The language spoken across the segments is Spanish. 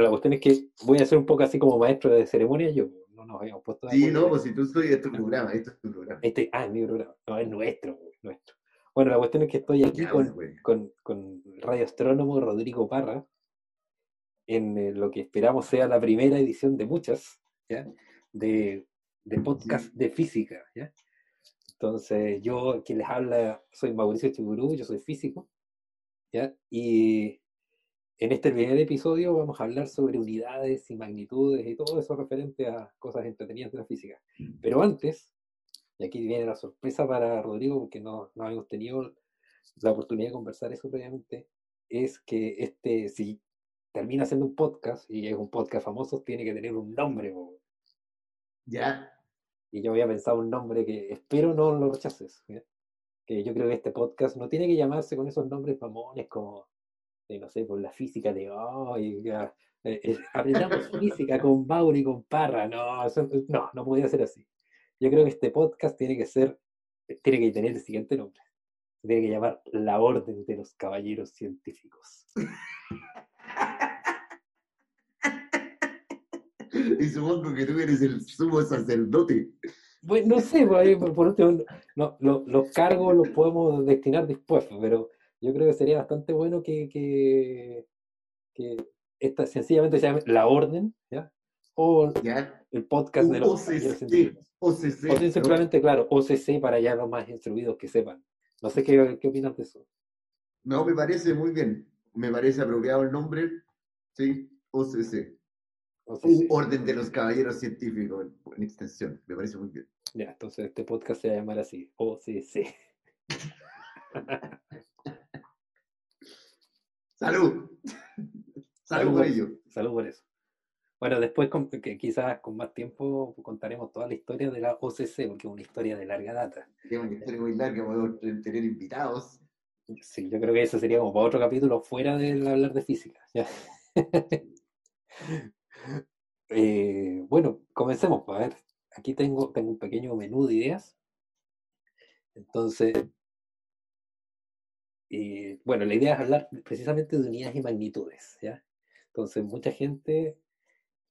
Bueno, la cuestión es que voy a ser un poco así como maestro de ceremonia, yo no nos habíamos puesto de Sí, no, pues si tú de tu programa, esto es tu programa. Este, ah, es mi programa, no, es nuestro, nuestro. Bueno, la cuestión es que estoy aquí Ya, con, con, radioastrónomo Rodrigo Parra en eh, lo que esperamos sea la primera edición de muchas, ¿ya? De, de podcast de física, ¿ya? Entonces, yo, quien les habla, soy Mauricio Chigurú, yo soy físico, ¿ya? Y en este primer episodio vamos a hablar sobre unidades y magnitudes y todo eso referente a cosas entretenidas de la física. Pero antes, y aquí viene la sorpresa para Rodrigo, porque no, no hemos tenido la oportunidad de conversar eso previamente, es que este, si termina siendo un podcast, y es un podcast famoso, tiene que tener un nombre. po. Ya, Y yo había pensado un nombre que espero no lo rechaces. Que yo creo que este podcast no tiene que llamarse con esos nombres mamones como, eh, no sé, por la física de ya, eh, eh, aprendamos física con Mauri y con Parra. No, eso- no, no podía ser así. Yo creo que este podcast tiene que ser, tiene que tener el siguiente nombre. Se tiene que llamar La Orden de los Caballeros Científicos. y supongo que tú eres el sumo sacerdote. Bueno, no sé, por, ahí, por último, no, lo- los cargos los podemos destinar después, pero yo creo que sería bastante bueno que, que, que esta sencillamente se llame La Orden, ¿ya? O Ya, el podcast de los OCC. OCC. O si simplemente, claro, OCC para ya los más instruidos que sepan. No sé qué, qué opinas de eso. No, me parece muy bien. Me parece apropiado el nombre. Sí, OCC. OCC. Orden de los Caballeros Científicos, en extensión. Me parece muy bien. Ya, entonces este podcast se va a llamar así, OCC. ¡Salud! ¡Salud por ello! Salud por eso. Bueno, después con- que quizás con más tiempo contaremos toda la historia de la OCC, porque es una historia de larga data. Es una historia muy larga, podemos tener invitados. Sí, yo creo que eso sería como para otro capítulo fuera del hablar de física. ¿ya? Eh, bueno, comencemos. pues, A ver, aquí tengo, tengo un pequeño menú de ideas. Entonces, bueno, la idea es hablar precisamente de unidades y magnitudes. ¿ya? Entonces, mucha gente,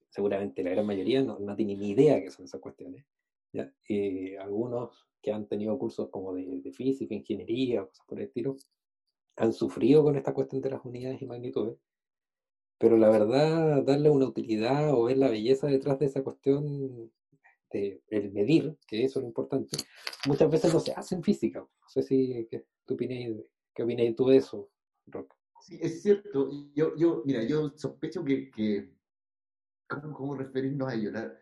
seguramente la gran mayoría, no, no tiene ni idea qué son esas cuestiones. ¿ya? Eh, algunos que han tenido cursos como de, de física, ingeniería, cosas por el estilo, han sufrido con esta cuestión de las unidades y magnitudes, pero la verdad, darle una utilidad o ver la belleza detrás de esa cuestión de el medir, que eso es lo importante, muchas veces no se hace en física. No sé si qué, qué opináis, qué opináis tú de eso, Rock. Sí, es cierto. Yo, yo, mira, yo sospecho que, que ¿cómo, cómo referirnos a ello? La-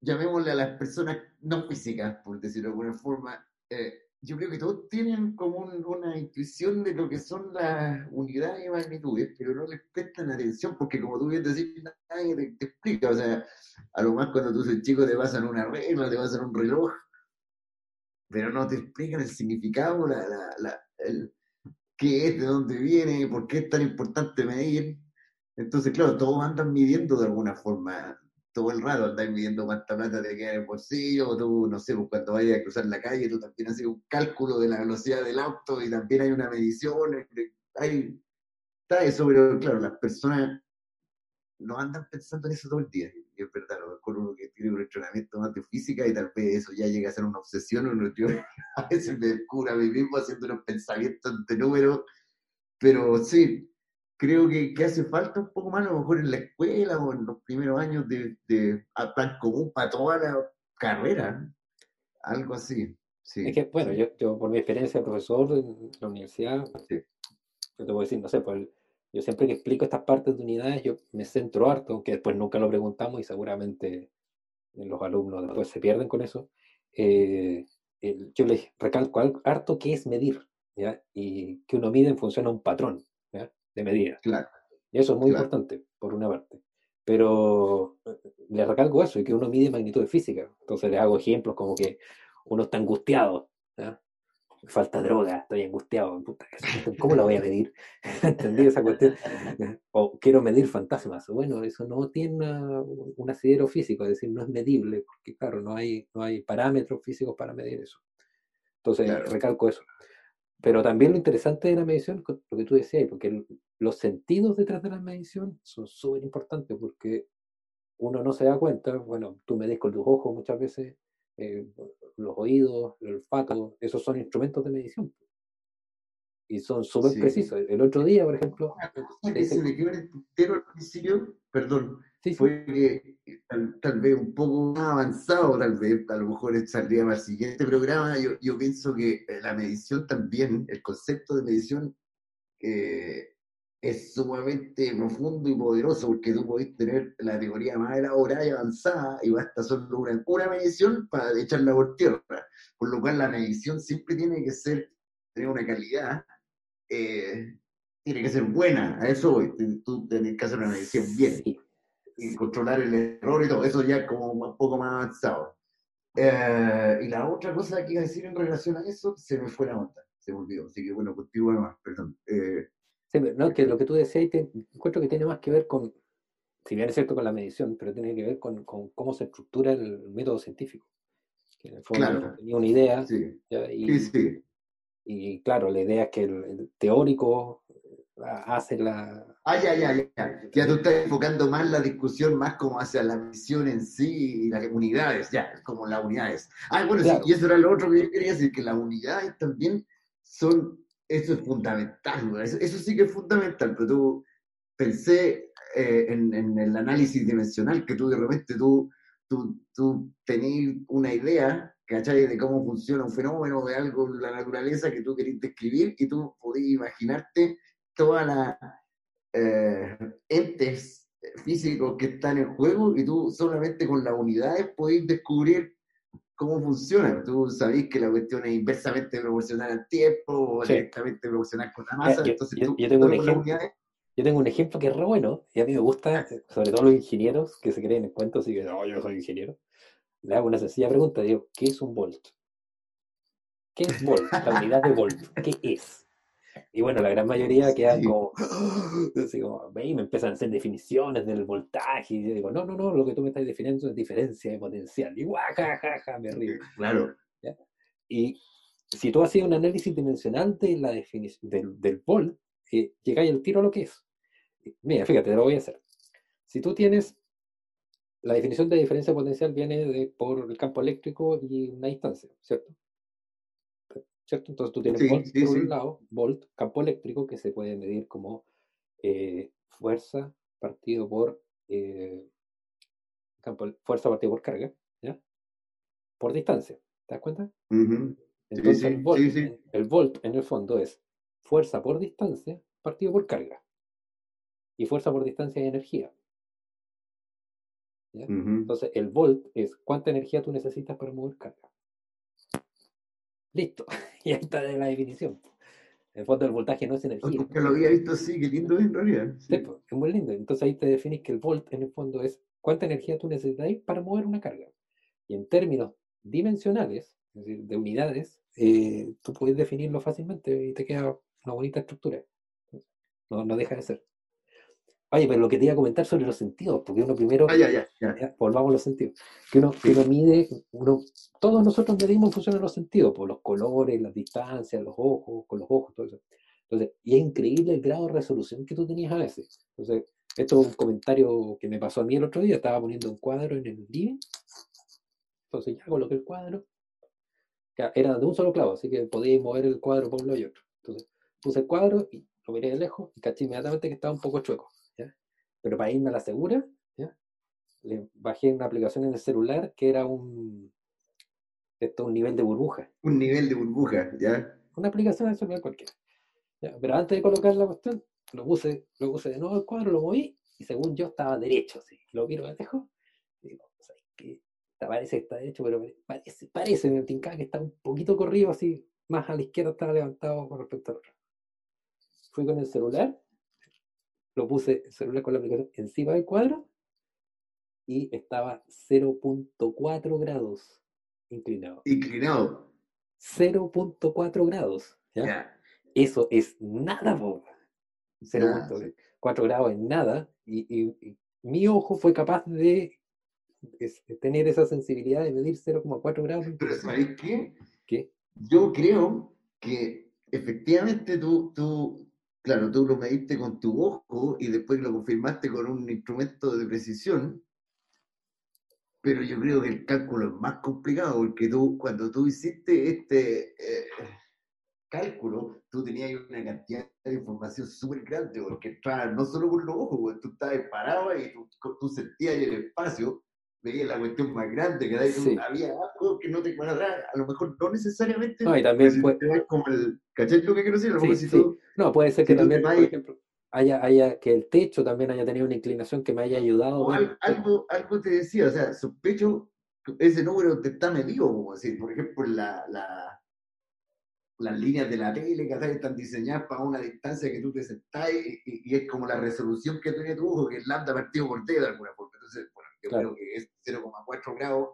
llamémosle a las personas no físicas, por decirlo de alguna forma. eh, yo creo que todos tienen como un- una intuición de lo que son las unidades y magnitudes, pero no les prestan atención, porque como tú bien decís, nadie te, te explica. O sea, a lo más cuando tú eres chico te pasan una regla, te pasan un reloj, pero no te explican el significado, la, la, la- el, qué es, de dónde viene, por qué es tan importante medir. Entonces, claro, todos andan midiendo de alguna forma, todo el rato andan midiendo cuánta plata te queda en el bolsillo, o tú, no sé, pues cuando vayas a cruzar la calle, tú también haces un cálculo de la velocidad del auto y también hay una medición, eh, hay, está eso, pero claro, las personas no andan pensando en eso todo el día. Es verdad, a lo mejor uno que tiene un entrenamiento más de física y tal vez eso ya llega a ser una obsesión, uno, yo a veces me descubro a mí mismo haciendo unos pensamientos de números, pero sí, creo que, que hace falta un poco más a lo mejor en la escuela o en los primeros años de, de a plan común para toda la carrera, algo así. Sí, Es que, bueno, yo, yo por mi experiencia de profesor en la universidad, sí. yo te voy a decir, no sé, pues yo siempre que explico estas partes de unidades, yo me centro harto, aunque después nunca lo preguntamos y seguramente los alumnos después se pierden con eso. eh, el- yo les recalco al- harto qué es medir, ¿ya? Y que uno mide en función a un patrón, ¿ya? De medida. Claro, Y eso es muy Claro. importante, por una parte. Pero eh, le recalco eso, y que uno mide magnitud física. Entonces les hago ejemplos como que uno está angustiado, ¿ya? Me falta droga, estoy angustiado. puta, ¿Cómo la voy a medir? ¿Entendí esa cuestión? O quiero medir fantasmas. Bueno, eso no tiene una- un asidero físico, es decir, no es medible, porque claro, no hay, no hay parámetros físicos para medir eso. Entonces, Claro. recalco eso. Pero también lo interesante de la medición, lo que tú decías, porque los sentidos detrás de la medición son súper importantes porque uno no se da cuenta, bueno, tú me con tus ojos muchas veces, eh, los oídos, el olfato, esos son instrumentos de medición. Y son súper precisos. El otro día, por ejemplo... que se me quedó el al principio, perdón, fue que tal, vez un poco más avanzado, tal vez, a lo mejor saldría más siguiente programa, yo, yo pienso que eh, la medición también, el concepto de medición, eh, es sumamente profundo y poderoso porque tú podés tener la teoría más elaborada y avanzada y basta solo una, una medición para echarla por tierra. Por lo cual la medición siempre tiene que ser, tener una calidad, eh, tiene que ser buena. A eso voy. Tú tienes que hacer una medición bien y controlar el error y todo. Eso ya como un poco más avanzado. Eh, y la otra cosa que iba a decir en relación a eso, se me fue la onda, se me olvidó. Así que bueno, contigo más, perdón. Eh, no, que lo que tú decías, te, encuentro que tiene más que ver con, si bien es cierto con la medición, pero tiene que ver con, con cómo se estructura el método científico. Que en el fondo tenía una idea. y, sí, y, claro, la idea es que el, teórico hace la... Ah, ya, ya, ya. Ya tú estás enfocando más la discusión más como hacia la misión en sí y las unidades, ya, como las unidades. Ah, bueno, sí, y eso era lo otro que yo quería decir, que las unidades también son eso es fundamental, eso, sí que es fundamental, pero tú pensé eh, en, el análisis dimensional, que tú de repente tú, tú, tú tenías una idea, ¿cachai? De cómo funciona un fenómeno, de algo de la naturaleza que tú querías describir y tú podías imaginarte todas las eh, entes físicos que están en juego y tú solamente con las unidades podés descubrir cómo funciona. Tú sabés que la cuestión es inversamente proporcional al tiempo o directamente proporcional con la masa. Yo, entonces, yo, tengo un ejemplo, yo tengo un ejemplo que es re bueno y a mí me gusta, sobre todo los ingenieros que se creen en cuentos y que no, yo soy ingeniero. Le hago una sencilla pregunta, digo, ¿qué es un volt? ¿Qué es volt? La unidad de volt, ¿qué es? Y bueno, la gran mayoría quedan como, así como, y me empiezan a hacer definiciones del voltaje. Y yo digo, no, no, no, lo que tú me estás definiendo es diferencia de potencial. Y guajajaja, me río. Claro. Y si tú haces un análisis dimensional de la definición del, del volt, eh, llegáis al tiro a lo que es. Mira, fíjate, te lo voy a hacer. Si tú tienes la definición de diferencia de potencial viene de, por el campo eléctrico y una distancia, ¿cierto? ¿Cierto? Entonces tú tienes volt por un lado, volt, campo eléctrico, que se puede medir como eh, fuerza partido por eh, campo, fuerza partido por carga, ¿ya? Por distancia, ¿te das cuenta? Entonces el, volt, el volt en el fondo es fuerza por distancia partido por carga. Y fuerza por distancia es energía. Entonces el volt es cuánta energía tú necesitas para mover carga. Listo. y ahí está la definición. En el fondo el voltaje no es energía. Porque lo había visto así, qué lindo en realidad. Sí. Pues, es muy lindo. Entonces ahí te definís que el volt en el fondo es cuánta energía tú necesitas para mover una carga. Y en términos dimensionales, es decir, de unidades, eh, tú puedes definirlo fácilmente y te queda una bonita estructura. No, no deja de ser. Oye, pero lo que te iba a comentar sobre los sentidos, porque uno primero, ah, ya, ya, ya. volvamos a los sentidos, que uno, que uno mide, uno, todos nosotros medimos en función de los sentidos, por los colores, las distancias, los ojos, con los ojos, todo eso. Entonces, y es increíble el grado de resolución que tú tenías a veces. Entonces, esto es un comentario que me pasó a mí el otro día, estaba poniendo un cuadro en el living, entonces ya coloqué el cuadro, era de un solo clavo, así que podíais mover el cuadro por un lado y otro. Entonces, puse el cuadro y lo miré de lejos y caché inmediatamente que estaba un poco chueco. Pero para irme a la segura, le bajé una aplicación en el celular que era un, esto, un nivel de burbuja. Un nivel de burbuja, ¿ya? Una aplicación en el celular cualquiera. Pero antes de colocar la cuestión, lo puse, lo puse de nuevo el cuadro, lo moví, y según yo estaba derecho, así. Lo miro de lejos, y digo, ¿sabes qué? Parece que está derecho, pero parece, parece, me tincaba que está un poquito corrido, así, más a la izquierda estaba levantado con respecto al otro. Fui con el celular lo puse el celular con la aplicación encima del cuadro y estaba 0.4 grados inclinado. Inclinado. 0.4 grados. ¿ya? Eso es nada, po. 0.4 grados es nada. Y, mi ojo fue capaz de, tener esa sensibilidad de medir 0.4 grados. Pero ¿sabes qué? ¿Qué? Yo creo que efectivamente tú, tú claro, tú lo mediste con tu ojo y después lo confirmaste con un instrumento de precisión, pero yo creo que el cálculo es más complicado porque tú, cuando tú hiciste este eh, cálculo, tú tenías una cantidad de información súper grande, porque entraba no solo por los ojos, tú estabas parado y tú, tú sentías el espacio, veías la cuestión más grande, que Sí. había algo que no te cuadraba, a lo mejor no necesariamente, No, y también si puede- como el, ¿cachai lo que quiero decir? A lo Sí, mejor si sí. tú- No, puede ser si que te también, por ejemplo, haya, haya que el techo también haya tenido una inclinación que me haya ayudado. o algo, algo te decía, o sea, sospecho ese número te está medido, como decir, por ejemplo, la, la, las líneas de la tele que están diseñadas para una distancia que tú te sentás y, y- y es como la resolución que tiene tu ojo, que es lambda partido por D de alguna forma. Entonces, yo Claro. creo que es 0,4 grados,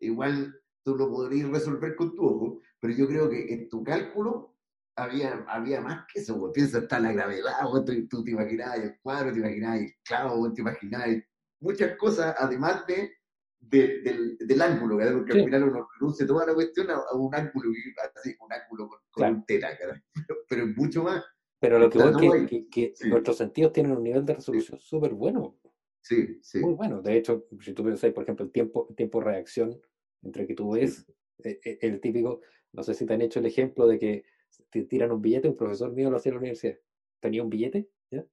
igual tú lo podrías resolver con tu ojo, pero yo creo que en tu cálculo había, había más que eso, porque piensa, está la gravedad, vos tú, tú te imaginabas el cuadro, te imaginabas el clavo, vos te imaginabas muchas cosas, además de, de- del, del ángulo, ¿verdad? porque Sí. al final uno reduce toda la cuestión a, un ángulo, así, un ángulo con, con Claro. ¿verdad? pero, es mucho más. Pero lo que voy es que, que- que Sí. nuestros sentidos tienen un nivel de resolución súper bueno, Sí, sí. muy bueno. De hecho, si tú pensás, por ejemplo, el tiempo, el tiempo de reacción entre que tú ves, eh, eh, el típico, no sé si te han hecho el ejemplo de que te tiran un billete, un profesor mío lo hacía en la universidad. Tenía un billete, ¿ya?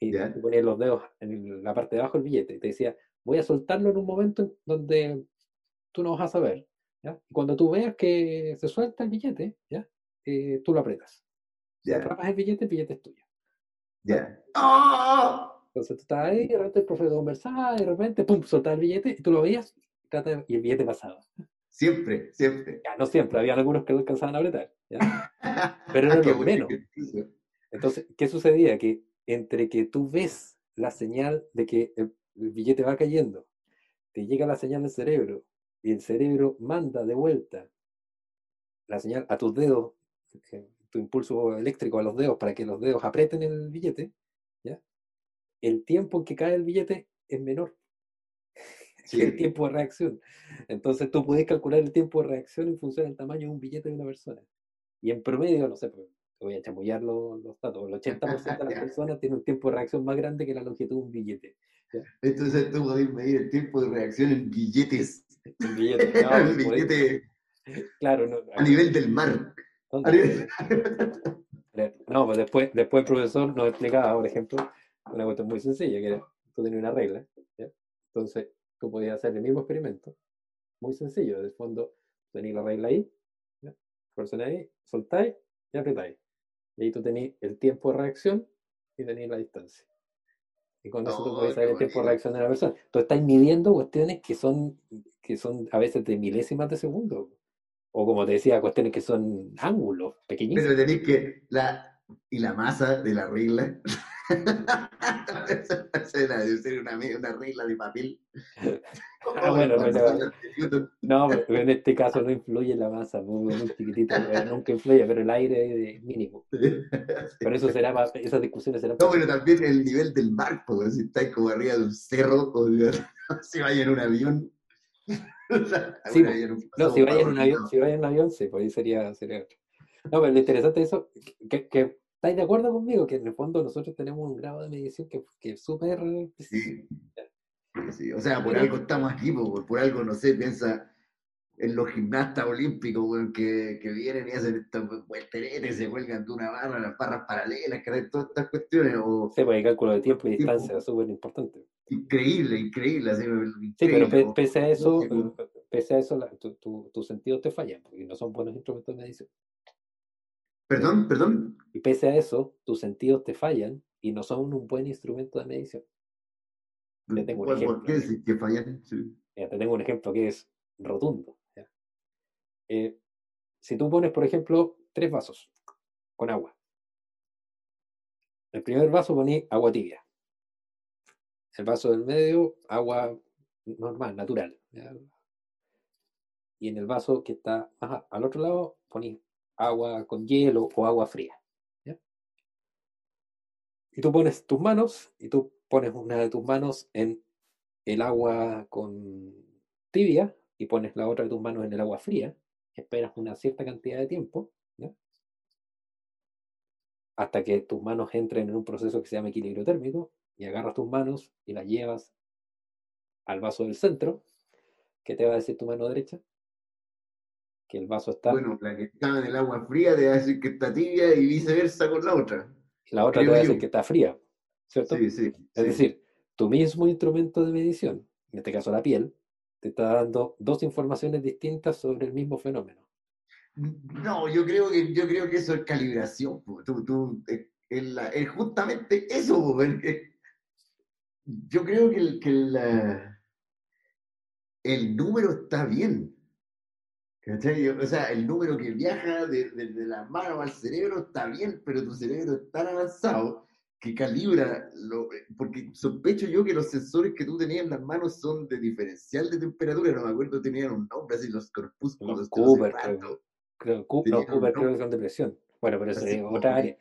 Y Ya. tú ponías los dedos en la parte de abajo del billete. y Te decía, voy a soltarlo en un momento en donde tú no vas a saber. ¿ya? Y cuando tú veas que se suelta el billete, ¿ya? Eh, tú lo apretas. Si Ya. atrapas el billete, el billete es tuyo. Ya. ¡Oh! Entonces tú estabas ahí, de repente el profesor conversaba, y de repente, pum, soltaba el billete y tú lo veías y el billete pasaba. Siempre, siempre. Ya, no siempre, había algunos que no alcanzaban a apretar. ¿ya? Pero eran los menos. Entonces, ¿qué sucedía? Que entre que tú ves la señal de que el, el billete va cayendo, te llega la señal del cerebro y el cerebro manda de vuelta la señal a tus dedos, eh, tu impulso eléctrico a los dedos para que los dedos aprieten el billete. El tiempo en que cae el billete es menor que el Sí. tiempo de reacción. Entonces tú puedes calcular el tiempo de reacción en función del tamaño de un billete de una persona. Y en promedio, no sé, pues, voy a chamullar los, los datos, el 80% de las Ya. personas tiene un tiempo de reacción más grande que la longitud de un billete. Entonces tú podés medir el tiempo de reacción en billetes. Un billete, no, pues, billete claro, no, a nivel del mar. A nivel- No, pues después, después el profesor nos explicaba, por ejemplo, una cuestión muy sencilla, que era, tú tenías una regla, ¿ya? Entonces, tú podías hacer el mismo experimento, muy sencillo, de fondo, tenías la regla ahí, ¿ya? Presionáis ahí, soltáis y apretáis. Y ahí tú tenías el tiempo de reacción y tenías la distancia. Y con eso tú Oh, qué saber el tiempo de reacción de la persona. Tú estás midiendo cuestiones que son, que son a veces de milésimas de segundo. O como te decía, cuestiones que son ángulos pequeñísimos. Pero tenéis que. La, y la masa de la regla. Esa debe ser una, una regla de papel. Ah, bueno, pero-. No, pero en este caso no influye la masa, muy, muy chiquitito, pero nunca influye, pero el aire es mínimo. Pero eso será para, esas discusiones serán No, pero también el nivel del mar, porque si estáis como arriba de un cerro, o si vaya en un avión. Sí, No, si vaya en un avión, si vaya en un avión, sí, pues ahí sería, sería otro. No, pero lo interesante de eso, que, que estáis de acuerdo conmigo, que en el fondo nosotros tenemos un grado de medición que, que es súper. Sí. Sí. O sea, por algo estamos aquí, po, por, por algo, no sé, piensa en los gimnastas olímpicos, que, que vienen y hacen estos vuelteretes, se cuelgan de una barra, las barras paralelas, que hacen todas estas cuestiones, o Sí, pues hay cálculo de tiempo y Tiempo. distancia, súper importante. increíble, increíble, así, Sí, pero pe- pese a eso, no pese a eso, la- tu- tu- tus sentidos te fallan, porque no son buenos instrumentos de medición. Perdón, perdón. Y pese a eso, tus sentidos te fallan y no son un buen instrumento de medición. Te tengo un ¿Por, por ejemplo. qué decir que fallan? Sí. Mira, te tengo un ejemplo que es rotundo. Eh, si tú pones, por ejemplo, tres vasos con agua. El primer vaso poní agua tibia. El vaso del medio, agua normal, natural. ¿ya? Y en el vaso que está ajá, al otro lado, poní agua con hielo o agua fría. Y tú pones tus manos y tú pones una de tus manos en el agua con tibia y pones la otra de tus manos en el agua fría, esperas una cierta cantidad de tiempo, hasta que tus manos entren en un proceso que se llama equilibrio térmico y agarras tus manos y las llevas al vaso del centro. ¿Qué te va a decir tu mano derecha? Que el vaso está. Bueno, la que está en el agua fría te va a decir que está tibia y viceversa con la otra. La otra te va a decir que está fría, ¿cierto? Sí, sí. Es decir, tu mismo instrumento de medición, en este caso la piel, te está dando dos informaciones distintas sobre el mismo fenómeno. No, yo creo que, yo creo que eso es calibración. Tú, tú, es, es, justamente eso. Yo creo que, el, que el, el número está bien. O sea, el número que viaja desde de, la mano al cerebro está bien, pero tu cerebro es tan avanzado que calibra, lo, porque sospecho yo que los sensores que tú tenías en las manos son de diferencial de temperatura, no me acuerdo, tenían un nombre así, los corpúsculos. Los Cooper, creo. Creo, Cooper creo que son de presión. Bueno, pero eso es otra área.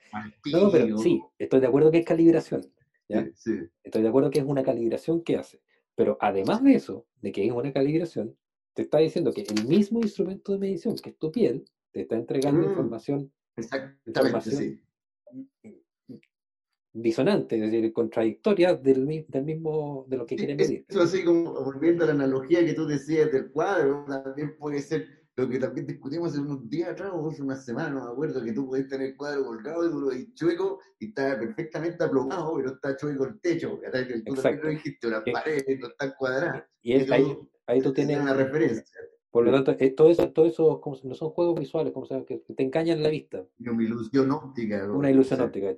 No, no, pero sí, estoy de acuerdo que es calibración. Estoy de acuerdo que es una calibración que hace. Pero además de eso, de que es una calibración, te está diciendo que el mismo instrumento de medición, que es tu piel, te está entregando Mm, información, Exactamente, información sí. disonante, es decir, contradictoria del, del mismo, de lo que quiere medir. Eso así como volviendo a la analogía que tú decías del cuadro, también puede ser lo que también discutimos hace unos días atrás o hace unas semanas, no me acuerdo, que tú puedes tener el cuadro colgado y tú lo ves chueco y está perfectamente aplomado, pero está chueco el techo, ¿verdad? Que tú también Exacto. lo dijiste, las Eh, paredes no están cuadradas. Y es, ahí, ahí tú es tienes, una referencia. por lo tanto, eh, todo eso, todo eso como no son juegos visuales, como se llama, que que te engañan la vista. Una ilusión óptica. ¿no? una ilusión Sí. óptica.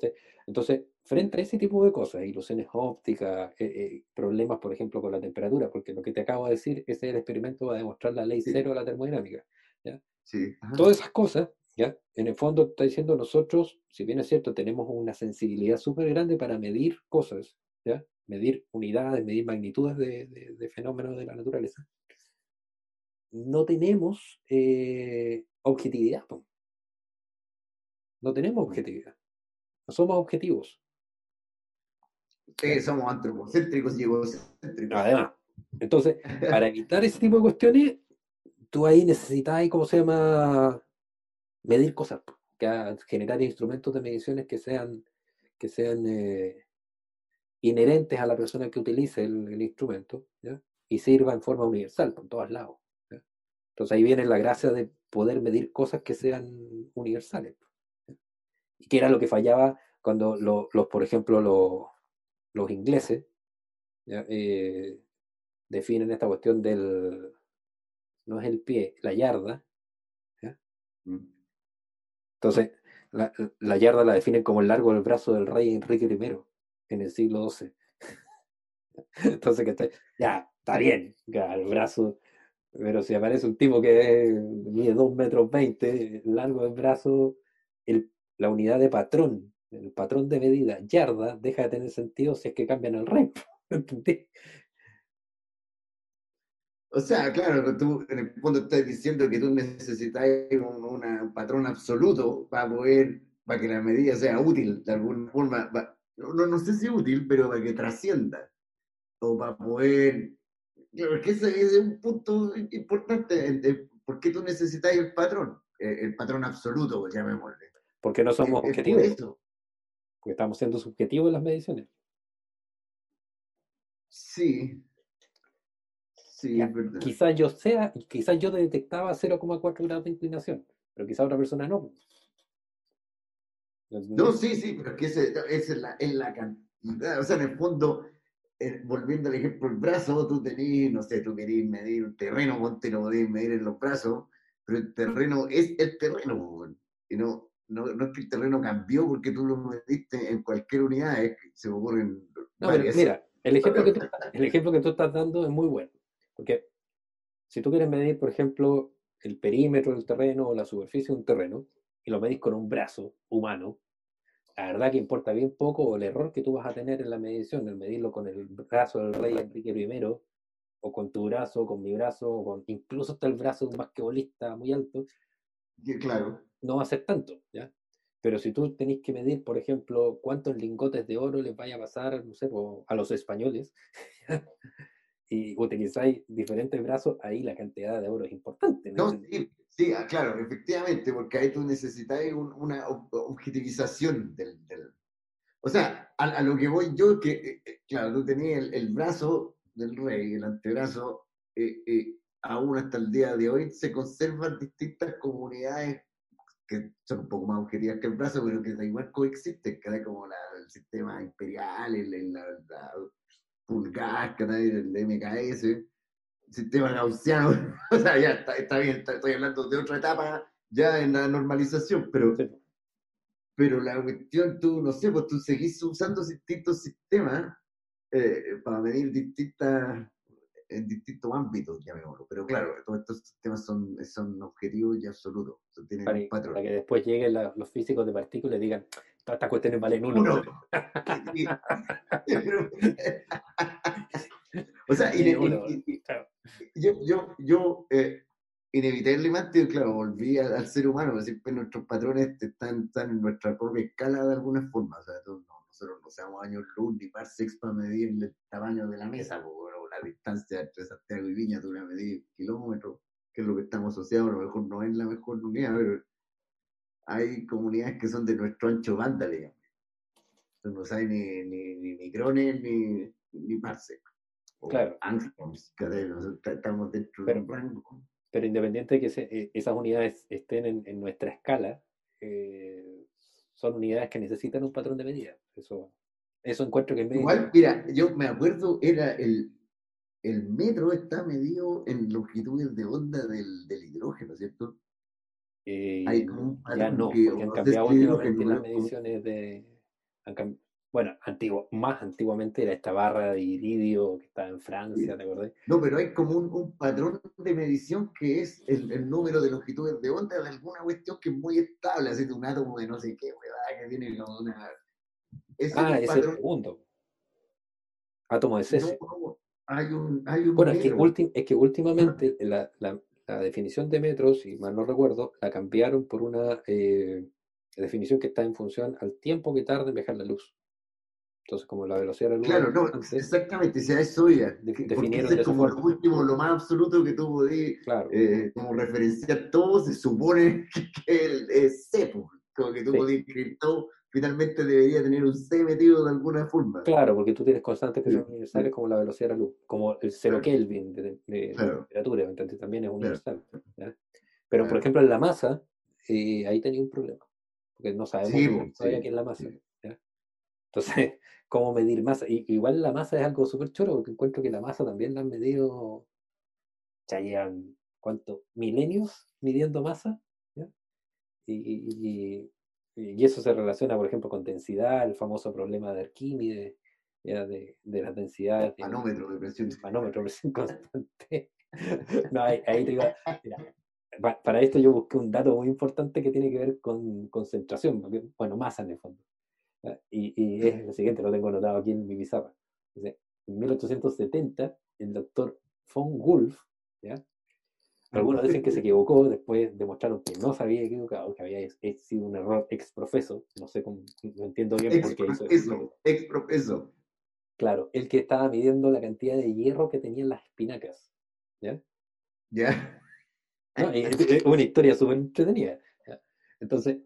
Entonces, frente a ese tipo de cosas, ilusiones ópticas, eh, eh, problemas, por ejemplo, con la temperatura, porque lo que te acabo de decir, ese es el experimento va a demostrar la ley Sí. cero de la termodinámica. Sí. ajá. Todas esas cosas, ¿ya? En el fondo está diciendo nosotros, si bien es cierto, tenemos una sensibilidad súper grande para medir cosas, ¿ya? Medir unidades, medir magnitudes de, de- de fenómenos de la naturaleza. No tenemos eh, objetividad. No tenemos objetividad. No somos objetivos. Somos antropocéntricos y egocéntricos. Además. Entonces, para evitar ese tipo de cuestiones, tú ahí necesitas, ¿cómo se llama? Medir cosas, generar instrumentos de mediciones que sean, que sean eh, inherentes a la persona que utilice el, instrumento, ¿ya? Y sirva en forma universal, por todos lados. Entonces ahí viene la gracia de poder medir cosas que sean universales. Y que era lo que fallaba cuando lo- los, por ejemplo, los, los ingleses, ¿ya? Eh, definen esta cuestión del, no es el pie, la yarda. Mm. Entonces, la, la yarda la definen como el largo del brazo del rey Enrique I en el siglo XII. Entonces, que está- ya, está bien, ya, el brazo, pero si aparece un tipo que mide 2 metros 20, el largo del brazo, el, la unidad de patrón, el patrón de medida, yarda, deja de tener sentido si es que cambian el rey. ¿Entendí? O sea, claro, tú en el fondo estás diciendo que tú necesitas un, una- un patrón absoluto para poder, para que la medida sea útil de alguna forma. pa- no, no, sé si útil, pero para que trascienda. O para poder. Claro, es que ese ese es un punto importante. ¿Por qué tú necesitas el patrón? Eh, El patrón absoluto, pues, llamémosle. Porque no somos Es- es por objetivos, eso. Porque estamos siendo subjetivos en las mediciones. Sí. Sí, Ya, es verdad. Quizás yo sea, quizás yo detectaba 0,4 grados de inclinación, pero quizás otra persona no. No, sí, sí, pero es que ese, esa es, la, es la cantidad. O sea, en el fondo, eh, volviendo al ejemplo del brazo, tú tenés, no sé, tú querés medir un terreno, ponte lo podés medir en los brazos, pero el terreno es el terreno, y no, no, no es que el terreno cambió porque tú lo mediste en cualquier unidad, es que se me ocurren No, pero varias. mira, el ejemplo, que tú, el ejemplo que tú estás dando es muy bueno. Porque si tú quieres medir, por ejemplo, el perímetro del terreno o la superficie de un terreno, y lo medís con un brazo humano, la verdad que importa bien poco el error que tú vas a tener en la medición, el medirlo con el brazo del rey Enrique I, o con tu brazo, con mi brazo, o con incluso hasta el brazo de un basquetbolista muy alto, Y claro, no va a ser tanto, ¿ya? Pero si tú tenés que medir, por ejemplo, cuántos lingotes de oro les vaya a pasar, no sé, a los españoles, y utilizáis diferentes brazos, ahí la cantidad de oro es importante. No, sí, sí, ah, claro, efectivamente, porque ahí tú necesitas una objetivización del, O sea, a, lo que voy yo, que, eh, eh, claro, tú tenías el, brazo del rey, el antebrazo, eh, aún hasta el día de hoy se conservan distintas comunidades que son un poco más objetivas que el brazo, pero que igual coexisten, como el sistema imperial, el, la, pulgar, el MKS, el sistema gaussiano, o sea, ya está, bien, estoy hablando de otra etapa ya en la normalización, pero, pero la cuestión, tú, no sé, pues tú seguís usando distintos sistemas eh, para medir distintas en distintos ámbitos, llamémoslo. Pero claro, todos estos sistemas son, son objetivos y absolutos. Tienen para, que después lleguen los físicos de partículas y digan, todas estas cuestiones valen uno. uno. o sea, yo, yo, yo eh, inevitablemente, claro, volví al, ser humano, siempre nuestros patrones están, están, en nuestra propia escala de alguna forma. O sea, nosotros no seamos años luz ni parsecs para medir el tamaño de la mesa, la distancia entre Santiago y Viña, la medir kilómetros, que es lo que estamos asociados, a lo mejor no es la mejor unidad, pero hay comunidades que son de nuestro ancho banda, digamos. No hay ni, ni, ni micrones ni, ni parsec. Claro. estamos dentro pero, de un rango. Pero independiente de que eh, esas unidades estén en, en nuestra escala, eh, son unidades que necesitan un patrón de medida. Eso, eso encuentro que es Igual, mira, yo me acuerdo, era el, el metro está medido en longitudes de onda del, del hidrógeno, ¿cierto? Eh, ya no, porque han cambiado últimamente las mediciones de... bueno, antiguo, más antiguamente era esta barra de iridio que estaba en Francia, ¿te acordás? No, pero hay como un, patrón de medición que es el, número de longitudes de onda de alguna cuestión que es muy estable, así de un átomo de no sé qué, huevada, que tiene como una... ah, es el segundo. Átomo de cesio. Hay un, hay un bueno, es que, es que, últimamente la, la, la definición de metros, si mal no recuerdo, la cambiaron por una eh, definición que está en función al tiempo que tarda en viajar la luz. Entonces, como la velocidad de la luz. Claro, no, exactamente, sea eso ya. definieron es como lo último, lo más absoluto que tú podías eh, como referenciar todo, se supone que el, es C, como que tú sí. podías escribir todo finalmente debería tener un C metido de alguna forma. Claro, porque tú tienes constantes que son universales como la velocidad de la luz, como el cero Kelvin de, temperatura, entonces también es universal. Pero, por ejemplo, en la masa, eh, ahí tenía un problema, porque no sabemos todavía qué es la masa. Entonces, ¿cómo medir masa? Y, igual la masa es algo súper choro, porque encuentro que la masa también la han medido, ya llevan, ¿cuánto? ¿Milenios midiendo masa? y, y eso se relaciona, por ejemplo, con densidad, el famoso problema de Arquímedes, de, de las densidades. Manómetro de presión. Manómetro de presión constante. no, ahí, te digo, mira, para esto yo busqué un dato muy importante que tiene que ver con concentración, bueno, masa en el fondo. Y, y, es lo siguiente, lo tengo anotado aquí en mi pizarra. En 1870, el doctor von Wolf ¿ya? Algunos dicen que se equivocó, después demostraron que no se había equivocado, que había sido un error exprofeso. No sé cómo, no entiendo bien por qué hizo eso. Exprofeso. Claro, el que estaba midiendo la cantidad de hierro que tenían las espinacas. ¿Ya? Ya. es una historia súper entretenida. Entonces,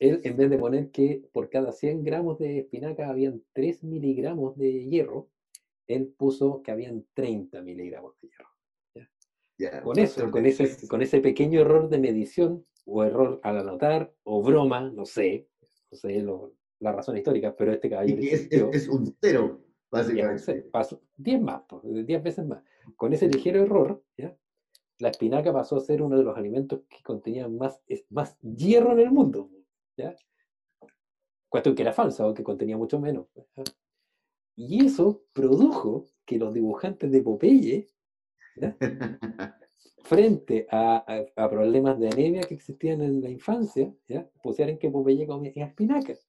él, en vez de poner que por cada 100 gramos de espinaca habían 3 miligramos de hierro, él puso que habían 30 miligramos de hierro con eso, con ese, con ese pequeño error de medición, o error al anotar, o broma, no sé, no sé la razón histórica, pero este caballero. es, un cero, básicamente. Pasó 10 más, 10 veces más. Con ese ligero error, ¿ya? la espinaca pasó a ser uno de los alimentos que contenían más, más hierro en el mundo. ¿ya? Cuestión que era falsa o que contenía mucho menos. Y eso produjo que los dibujantes de Popeye frente a, problemas de anemia que existían en la infancia, ¿ya? pusieran que Popeye comía espinacas.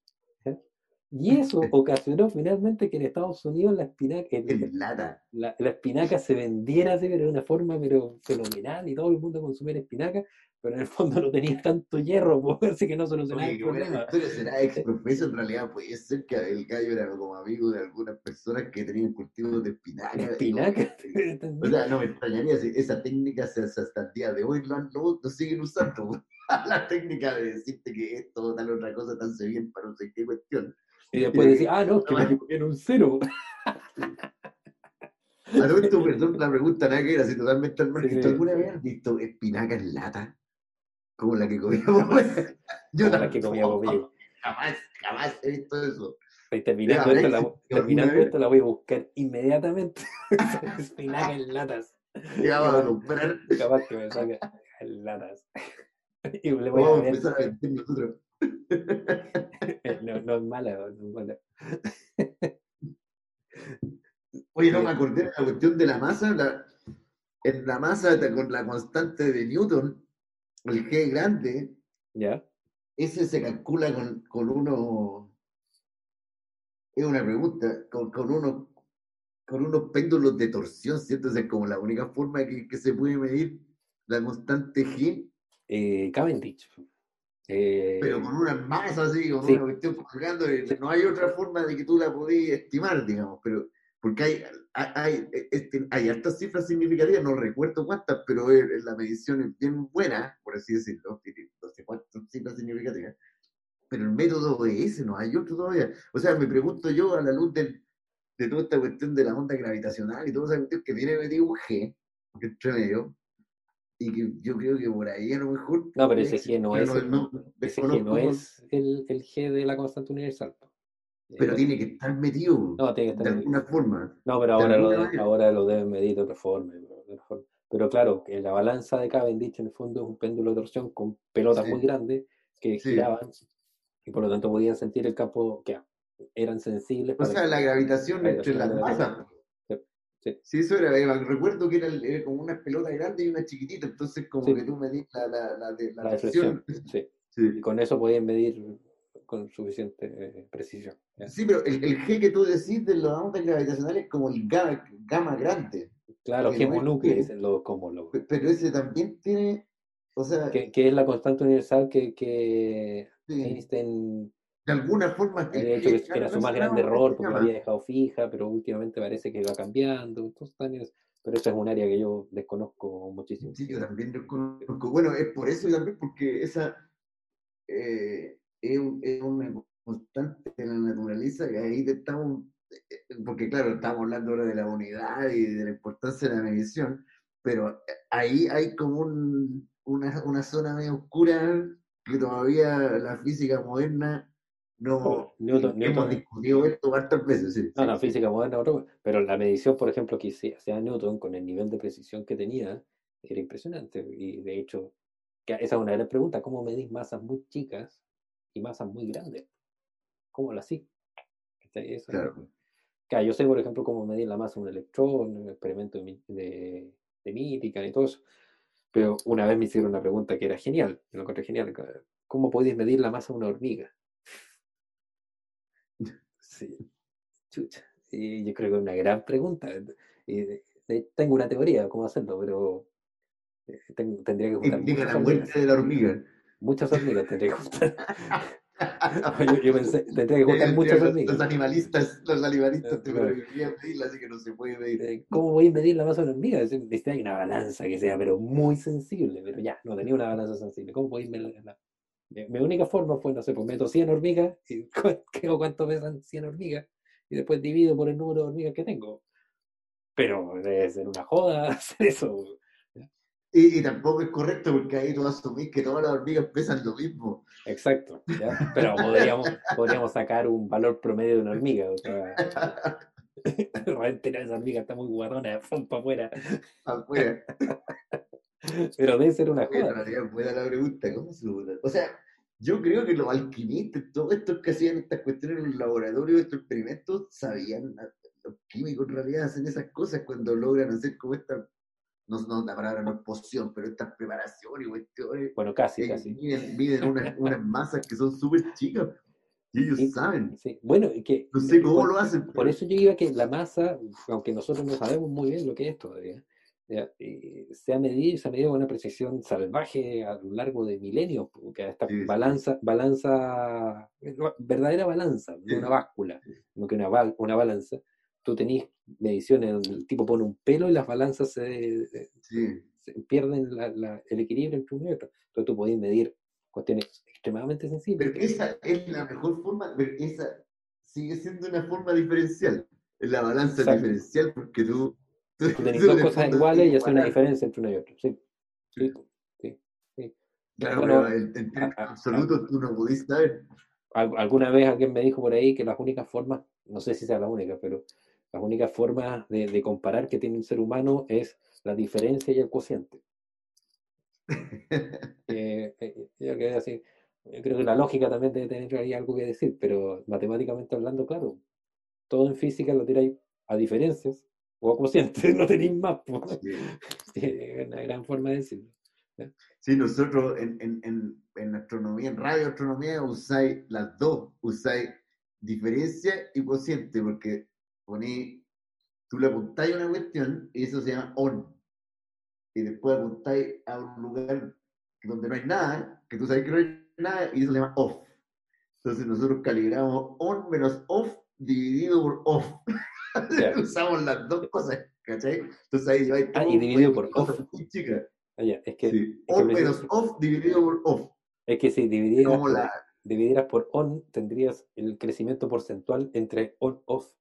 Y eso ocasionó finalmente que en Estados Unidos la espinaca, el- lata. la, la espinaca se vendiera así, pero de una forma pero fenomenal y todo el mundo consumiera espinaca, pero en el fondo no tenía tanto hierro, pues, así que no solucionaba Oye, el problema. historia será ex en realidad puede ser que el gallo era como amigo de algunas personas que tenían cultivos de espinaca. La espinaca, como- O sea, no me extrañaría si esa técnica se hace hasta el día de hoy lo, han- lo, lo siguen usando. La técnica de decirte que esto tal otra cosa tan se bien para no sé qué cuestión. Y después decía, ah, no, que me equivoqué en un cero. A todo esto, perdón, la pregunta nada que era así totalmente al margen. Sí. ¿Tú alguna vez has visto espinaca en lata? Como la que comíamos. Yo la que comíamos. Jamás, jamás he visto eso. Terminando, esto, la, Alexis, ¿que terminando alguna vez- esto la voy a buscar inmediatamente. espinaca en latas. Llegaba a comprar. Capaz que me saca en latas. Y le voy a Vamos a ver. empezar a vender nosotros. No, no es mala, no es mala. Oye, no me acordé de la cuestión de la masa. La, en la masa, con la constante de Newton, el G grande, ¿Ya? ese se calcula con, con uno. Es una pregunta, con, con uno con unos péndulos de torsión, ¿cierto? O sea, es como la única forma que, que se puede medir la constante G, Eh, Cavendish. Eh, pero con una masa así, con Sí. una cuestión colgando, no hay otra forma de que tú la podías estimar, digamos, pero porque hay, hay, hay, este, hay hartas cifras significativas, no recuerdo cuántas, pero la medición es bien buena, por así decirlo, no sé cuántas cifras significativas, pero el método es ese, no hay otro todavía. O sea, me pregunto yo a la luz del, de toda esta cuestión de la onda gravitacional y toda esa cuestión que tiene metido un G entre medio, y que yo creo que por ahí a lo mejor... No, pero ese G no es el- ese G no es el, el G de la constante universal. Pero Eh, tiene que estar metido No, tiene que de estar alguna forma. No, pero de ahora lo, de- ahora lo deben medir de otra forma. de otra forma. Pero claro, que la balanza de Cavendish en el fondo es un péndulo de torsión con pelotas Sí. muy grandes que Sí. giraban y por lo tanto podían sentir el campo que eran sensibles. O para sea, la gravitación entre las de masas. Sí, eso era, recuerdo que era, como una pelota grande y una chiquitita, entonces como Sí. que tú medís la, la, la, la la deflexión. Sí. Y con eso podían medir con suficiente eh, precisión. ¿ya? Sí, pero el, el G que tú decís de las ondas gravitacionales es como el gamma, gamma grande, Claro, G. dicen los cosmólogos. pe- pero ese también tiene, o sea, Que, que es la constante universal que, que Einstein de alguna forma el había dicho que, G que era su más grande error porque la había dejado fija, pero últimamente parece que va cambiando. Entonces, pero eso es un área que yo desconozco muchísimo. Sí, yo también lo conozco. Bueno, es por eso y también porque esa eh, es, un- es una constante de la naturaleza que ahí estamos, eh, porque claro, estamos hablando ahora de la unidad y de la importancia de la medición, pero ahí hay como un- una, una zona medio oscura que todavía la física moderna no... Oh, Newton- hemos Newton- discutido esto hartas veces, sí. No, sí, no, física moderna, otro, pero la medición, por ejemplo, que hacía Newton con el nivel de precisión que tenía era impresionante. Y de hecho, que esa es una gran pregunta: ¿cómo medís masas muy chicas y masas muy grandes? ¿Cómo lo? ¿Cachai? Eso- Claro. Claro, yo sé, por ejemplo, cómo medir la masa de un electrón, un experimento de, de, de Millikan y todo eso. Pero una vez me hicieron una pregunta que era genial, yo lo encontré genial. ¿Cómo podéis medir la masa de una hormiga? Sí, chucha. Y yo creo que es una gran pregunta. Y tengo una teoría de cómo hacerlo, pero eh, ten- tendría que juntar Implica muchas la hormigas. muerte de la hormiga. Muchas hormigas tendría que juntar. yo, yo pensé, tendría que juntar Eh, muchas los, hormigas. los animalistas, los animalistas Eh, te claro. medirla, así que no se puede medir. ¿Cómo voy a medir la masa de una hormiga? Es decir, Necesita una balanza que sea, pero muy sensible. Pero ya, no tenía una balanza sensible. ¿Cómo podéis medirla? Mi única forma fue, no sé, pues meto 100 hormigas y creo cuánto pesan 100 hormigas y después divido por el número de hormigas que tengo. Pero debe ser una joda hacer eso. Y, y tampoco es correcto porque ahí tú asumís que todas las hormigas pesan lo mismo. Exacto. ¿ya? Pero podríamos, podríamos sacar un valor promedio de una hormiga. O sea, realmente esa hormiga está muy guarrona, para afuera. Afuera. Pero debe ser una realidad, buena la pregunta. ¿Cómo se? O sea, yo creo que los alquimistas, todos estos que hacían estas cuestiones en los laboratorios, estos experimentos, sabían, los químicos en realidad hacen esas cosas cuando logran hacer como esta, no, no la palabra no es poción, pero estas preparaciones y cuestiones. Bueno, casi, Ellos casi. miden, miden unas, unas masas que son súper chicas. Y ellos saben. Sí. Bueno, que, no sé cómo por, lo hacen. Por eso yo iba que la masa, aunque nosotros no sabemos muy bien lo que es todavía, eh, se ha medido se ha medido con una precisión salvaje a lo largo de milenios, porque esta Sí, sí. balanza, balanza, verdadera balanza, no Sí. una báscula, no que una, una balanza. Tú tenés mediciones donde el tipo pone un pelo y las balanzas se, se pierden la- la- el equilibrio entre uno y otro. Entonces tú podés medir cuestiones extremadamente sensibles. Pero esa es la mejor forma, pero esa sigue siendo una forma diferencial. Es la balanza Exacto. diferencial porque tú... Tú tenés dos el cosas iguales y hace una diferencia entre uno y otro. Sí, sí, sí. sí. Claro, Bueno, pero en, en términos a- a- absolutos tú no pudiste saber. Al- alguna vez alguien me dijo por ahí que las únicas formas, no sé si sea la única, pero las únicas formas de, de comparar que tiene un ser humano es la diferencia y el cociente. Eh, eh, yo quedé así. Yo creo que la lógica también debe tener ahí algo que decir, pero matemáticamente hablando, claro, todo en física lo tiráis a diferencias o a cocientes, no tenéis más. Sí. Sí, es una gran forma de decirlo. Sí, nosotros en, en, en, en astronomía, en radioastronomía, usáis las dos, usáis diferencia y cociente, porque poní, tú le apuntáis a una cuestión y eso se llama on. Y después apuntáis a un lugar donde no hay nada, que tú sabes que no hay nada, y eso se llama off. Entonces nosotros calibramos on menos off dividido por off. Usamos las dos cosas, ¿cachai? Entonces ahí lleváis Ah, y dividido por muy chicas. Ah, es que, Sí. es que On me- menos off dividido por off. es que si dividieras la, dividieras por on, tendrías el crecimiento porcentual entre on-off.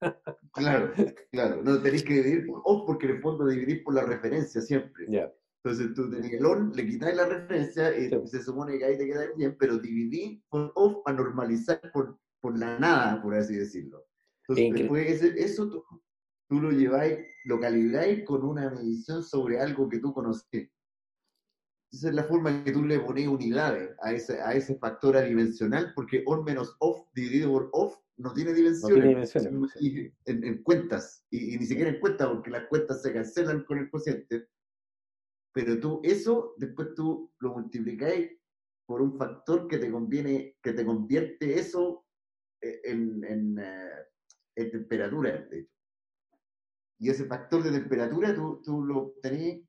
claro, claro. No tenéis que dividir por off porque en el fondo dividís por la referencia siempre. Entonces tú tenés el on, le quitáis la referencia y Sí. se supone que ahí te queda bien, pero dividí por off para normalizar por, por la nada, por así decirlo. Entonces después ese- eso tú, tú lo lleváis, lo calibráis con una medición sobre algo que tú conoces. Esa es la forma que tú le pones unidades a ese, a ese factor adimensional, porque on menos off dividido por off no tiene no dimensiones. tiene dimensiones. Y en, en cuentas, y, y ni siquiera en cuentas, porque las cuentas se cancelan con el cociente. Pero tú, eso, después tú lo multiplicáis por un factor que te conviene, que te convierte eso en, en, eh, en temperatura, de hecho. Y ese factor de temperatura tú, tú lo tenés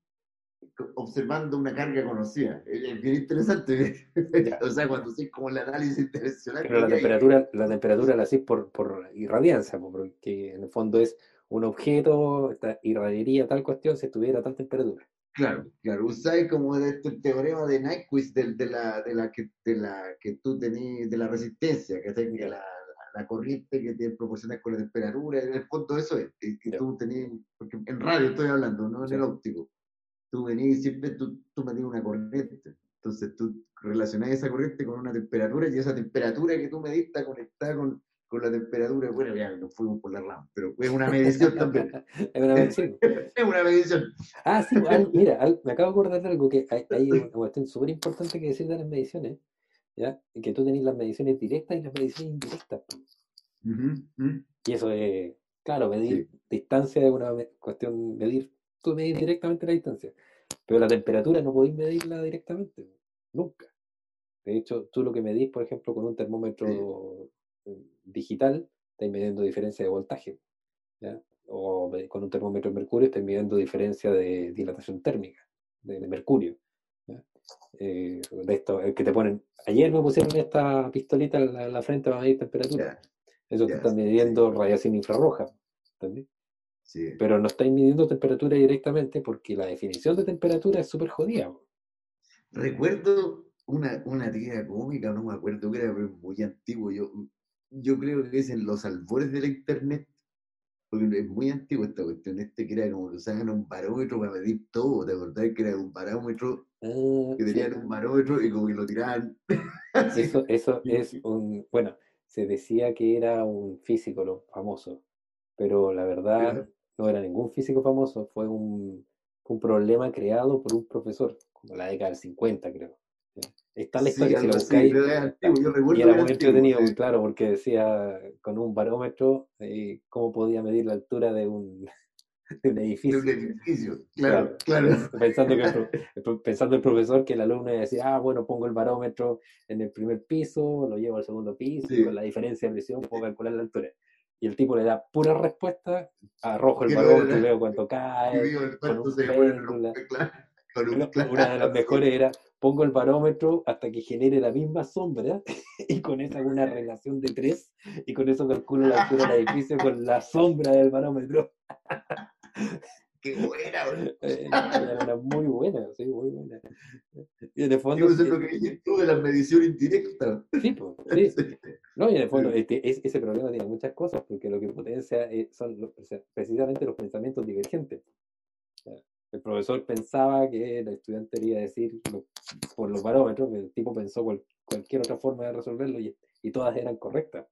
co- observando una carga conocida. Es bien interesante. O sea, cuando haces como el análisis internacional. Pero la que hay- temperatura, la temperatura la hacís por, por irradiancia, po, porque en el fondo es un objeto, irradiaría tal cuestión si estuviera a tal temperatura. Claro, claro, usáis como de este teorema de Nyquist del- de, la, de, la que, de la que tú tenés, de la resistencia, que tenga Ya. la, la corriente que te proporciona con la temperatura, en el fondo eso es, que, tú tenés, porque en radio estoy hablando, no en el óptico, tú venís, siempre tú, tú una corriente, entonces tú relacionás esa corriente con una temperatura y esa temperatura que tú medís está conectada con, con la temperatura, bueno, ya nos fuimos por la rama, pero es una medición también, Es una medición. es una medición. Ah, sí, al- mira, al- me acabo de acordar de algo que hay, hay una cuestión súper importante que decir de las mediciones, Que tú tenés las mediciones directas y las mediciones indirectas. ujú. Y eso es, claro, medir distancia es una cuestión, medir, tú medís directamente la distancia, pero la temperatura no podéis medirla directamente, nunca. De hecho, tú lo que medís, por ejemplo, con un termómetro eh, digital, estáis midiendo diferencia de voltaje, ¿ya? O me- con un termómetro de mercurio, estáis midiendo diferencia de dilatación térmica, de, de mercurio. Eh, de esto, el que te ponen, ayer me pusieron esta pistolita en la, en la frente para medir temperatura. Ya, Eso te Ya, está sí, midiendo radiación infrarroja. ¿entendés? sí. Pero no estáis midiendo temperatura directamente porque la definición de temperatura es súper jodida. Recuerdo una, una tira cómica, no me acuerdo qué era, pero muy antiguo. Yo, yo creo que es en los albores de la internet, porque es muy antiguo esta cuestión, este que era como que usaban un barómetro para medir todo, ¿te acordás que era un barómetro, Ah, que sí, tenían un barómetro y como que lo tiraban eso, eso Sí, es sí. un. Bueno, se decía que era un físico lo famoso, pero la verdad no era ningún físico famoso, fue un, un problema creado por un profesor, como la década del 50, creo. Está la Sí, historia, si algo la buscáis. yo Y era que muy entretenido, sí. claro, porque decía con un barómetro eh, cómo podía medir la altura de un, de un De edificio. un edificio. Claro, claro. Pensando, que el, pensando el profesor que el alumno iba a decir, ah, bueno, pongo el barómetro en el primer piso, lo llevo al segundo piso, y Sí. con la diferencia de presión puedo calcular la altura. Y el tipo le da pura respuesta, arrojo el barómetro y veo cuánto Y cae. el con cuarto un se claro, con un Una claro, una de las mejores era, pongo el barómetro hasta que genere la misma sombra y con eso hago una relación de tres y con eso calculo la altura del edificio con la sombra del barómetro. Qué buena, güey. Eh, Era muy buena, sí, muy buena. Y en el fondo, Digo, eso es lo que dices tú de la medición indirecta. sí, pues, sí. No, y en el fondo, este, es- ese problema tiene muchas cosas, porque lo que potencia eh, son precisamente los pensamientos divergentes. El profesor pensaba que el estudiante le iba a decir por los barómetros, el tipo pensó cual- cualquier otra forma de resolverlo y, y todas eran correctas.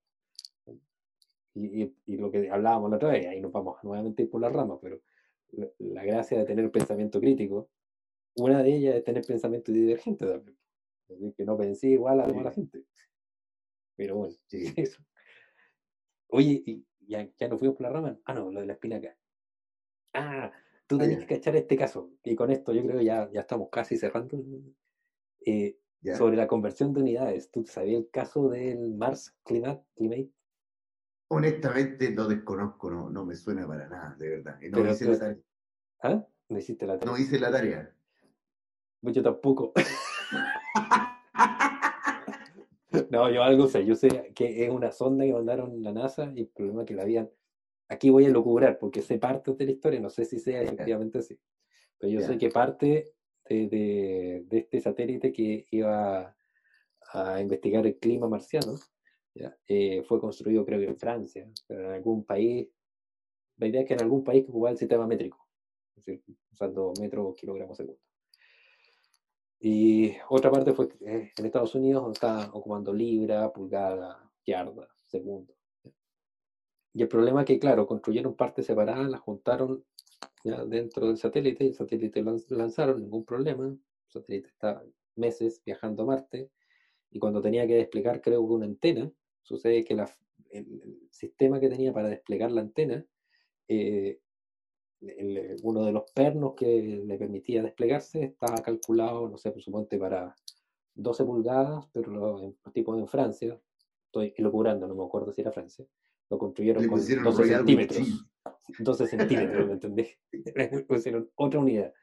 Y, y- y lo que hablábamos la otra vez, ahí nos vamos nuevamente por las ramas, pero la, la gracia de tener pensamiento crítico, una de ellas es tener pensamiento divergente también. Es decir, que no pensé igual a, la gente. Pero bueno. Sí. Eso. Oye, y ya, ya nos fuimos por la rama. Ah, no, lo de la espinaca. Ah, tú Ah, ya. que cachar este caso. Y con esto yo creo que ya, ya estamos casi cerrando. Eh, sobre la conversión de unidades. ¿Tú sabías el caso del Mars Climate? Climate? Honestamente, lo desconozco, no, no me suena para nada, de verdad. Y no Pero hice la tú- tarea. ¿Ah? ¿No hiciste la tarea? No hice la tarea. Pues Yo tampoco. No, yo algo sé. Yo sé que es una sonda que mandaron la NASA y el problema es que la habían. Aquí voy a lucubrar porque sé parte de la historia, no sé si sea efectivamente así. Pero yo sé que parte de, de- de este satélite que iba a investigar el clima marciano. Eh, fue construido, creo que en Francia, pero en algún país. La idea es que en algún país que ocupaba el sistema métrico, usando metros, kilogramos, segundos. Y otra parte fue eh, en Estados Unidos, donde está ocupando libra, pulgada, yarda, segundo. Y el problema es que, claro, construyeron partes separadas, las juntaron dentro del satélite, y el satélite lo lanz- lanzaron, ningún problema. El satélite está meses viajando a Marte, y cuando tenía que desplegar, creo que una antena, sucede que la- el, el sistema que tenía para desplegar la antena, eh, el- uno de los pernos que le permitía desplegarse estaba calculado, no sé, por suponte para 12 pulgadas, pero lo- en, tipo en Francia, estoy elucubrando, no me acuerdo si era Francia, lo construyeron con pusieron 12 Royal centímetros. Wilson. 12 centímetros, ¿me entendés? Le pusieron otra unidad.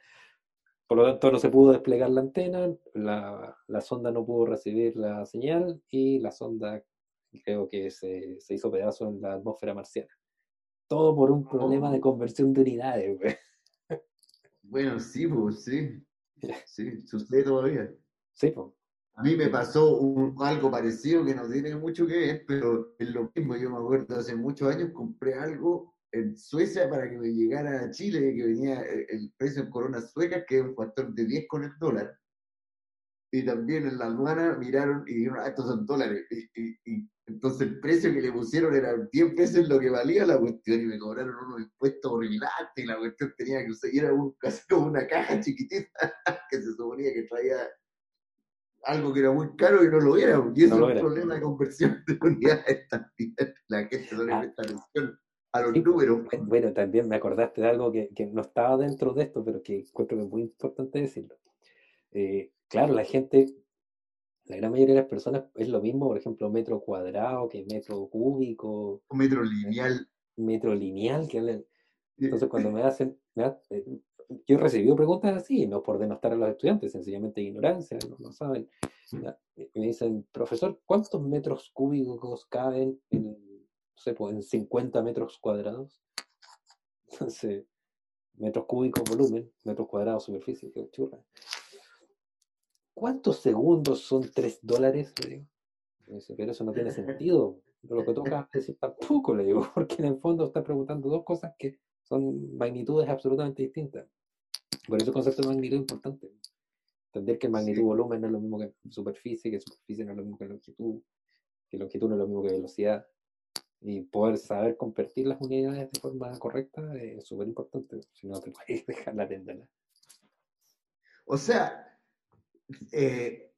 Por lo tanto, no se pudo desplegar la antena, la, la sonda no pudo recibir la señal y la sonda creo que se, se hizo pedazo en la atmósfera marciana. Todo por un problema de Oh. conversión de unidades, güey. Bueno, sí, pues sí. Sí, sucede todavía. Sí, pues. A mí me pasó un- algo parecido que no tiene mucho que ver, pero es lo mismo. Yo me acuerdo hace muchos años compré algo en Suecia para que me llegara a Chile, que venía el precio en coronas suecas, que es un factor de 10 con el dólar. Y también en la aduana miraron y dijeron, ah, estos son dólares. Y, y- y entonces el precio que le pusieron era 10 veces lo que valía la cuestión y me cobraron unos impuestos horripilantes y la cuestión tenía que usar, y era un, casi como una caja chiquitita que se suponía que traía algo que era muy caro y no lo era, y eso No es un problema de conversión de unidades también. La gente no le Ah. presta atención a los Sí, pues, números. bu- Bueno, también me acordaste de algo que, que no estaba dentro de esto, pero que encuentro que es muy importante decirlo. Eh, claro, la gente, la gran mayoría de las personas es lo mismo, por ejemplo, metro cuadrado que metro cúbico, metro lineal. metro lineal, que Entonces, cuando me hacen, me ha- eh, yo he recibido preguntas así, no por denostar a los estudiantes, sencillamente ignorancia, no, no saben. Me dicen, profesor, ¿cuántos metros cúbicos caben en, no sé, pues, en 50 metros cuadrados? Entonces, metros cúbicos volumen, metros cuadrados superficie, qué churra. ¿Cuántos segundos son 3 dólares? Le digo. Me dice, pero eso no tiene sentido. Pero lo que toca decir tampoco, le digo, porque en el fondo está preguntando dos cosas que son magnitudes absolutamente distintas. Por eso el concepto de magnitud es importante. Entender que magnitud Sí. volumen no es lo mismo que superficie, que superficie no es lo mismo que longitud, que longitud no es lo mismo que velocidad. Y poder saber convertir las unidades de forma correcta es súper importante. Si no, te puedes dejar la tendana. O sea, eh,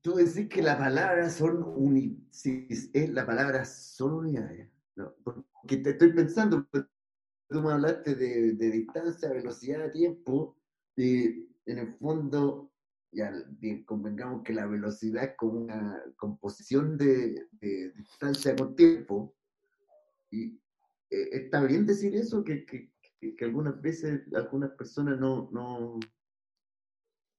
tú decís que la palabra son uni, si es la palabra son unidades. No, porque te estoy pensando, tú me hablaste de, de distancia, velocidad, tiempo, y en el fondo, ya convengamos que la velocidad es como una composición de, de distancia con tiempo, y eh, está bien decir eso, que, que, que algunas veces algunas personas no, no,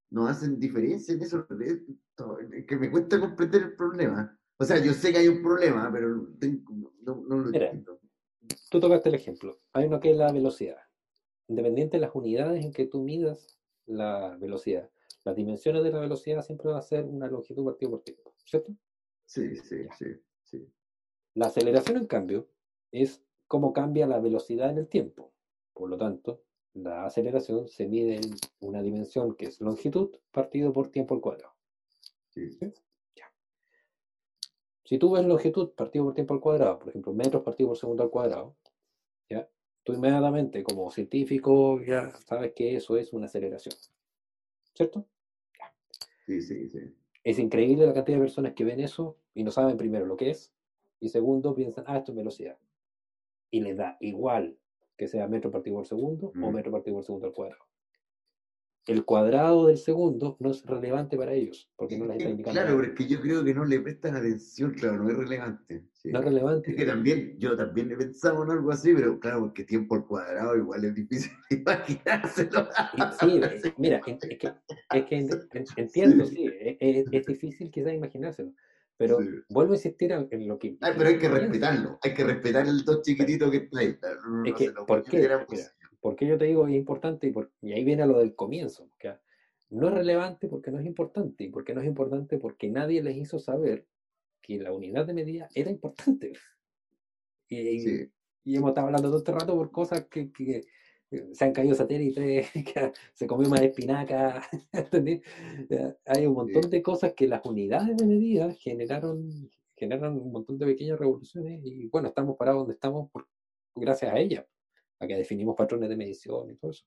no hacen diferencia en eso, que me cuesta comprender el problema. O sea, yo sé que hay un problema, pero no, no lo entiendo. Tú tocaste el ejemplo. Hay uno que es la velocidad. Independiente de las unidades en que tú midas la velocidad, las dimensiones de la velocidad siempre va a ser una longitud partido por tiempo, ¿cierto? Sí, sí, sí, sí. La aceleración, en cambio, es cómo cambia la velocidad en el tiempo. Por lo tanto, la aceleración se mide en una dimensión que es longitud partido por tiempo al cuadrado. Sí. Si tú ves longitud partido por tiempo al cuadrado, por ejemplo, metros partido por segundo al cuadrado, ¿ya? tú inmediatamente como científico ya sabes que eso es una aceleración. ¿Cierto? Sí, sí, sí. Es increíble la cantidad de personas que ven eso y no saben primero lo que es, y segundo piensan, ah, esto es velocidad. Y les da igual que sea metro partido por segundo o metro partido por segundo al cuadrado. El cuadrado del segundo no es relevante para ellos, porque no les está indicando. Claro, porque yo creo que no le prestan atención, claro, no es relevante. No es relevante. Es que también, yo también he pensado en algo así, pero claro, porque tiempo al cuadrado igual es difícil imaginárselo. Sí, mira, es que, es que entiendo, sí, es, difícil quizás imaginárselo. Pero vuelvo a insistir en lo que. Ay, pero hay que respetarlo. Hay que respetar el dos chiquitito que está ahí. es que, ¿por, qué? ¿por qué yo te digo es importante? Y, ahí viene lo del comienzo. no es relevante porque no es importante. Y porque no es importante porque nadie les hizo saber que la unidad de medida era importante. Y, hemos estado hablando todo este rato por cosas que, que se han caído satélites, se comió más espinaca, Hay un montón de cosas que las unidades de medida generaron, generaron un montón de pequeñas revoluciones y bueno, estamos parados donde estamos por, gracias a ellas, a que definimos patrones de medición y todo eso.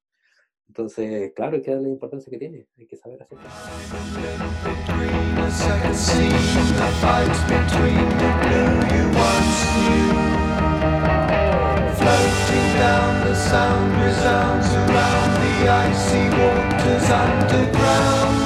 Entonces, claro, hay que darle la importancia que tiene, hay que saber hacerlo. Down, the sound resounds around the icy waters underground.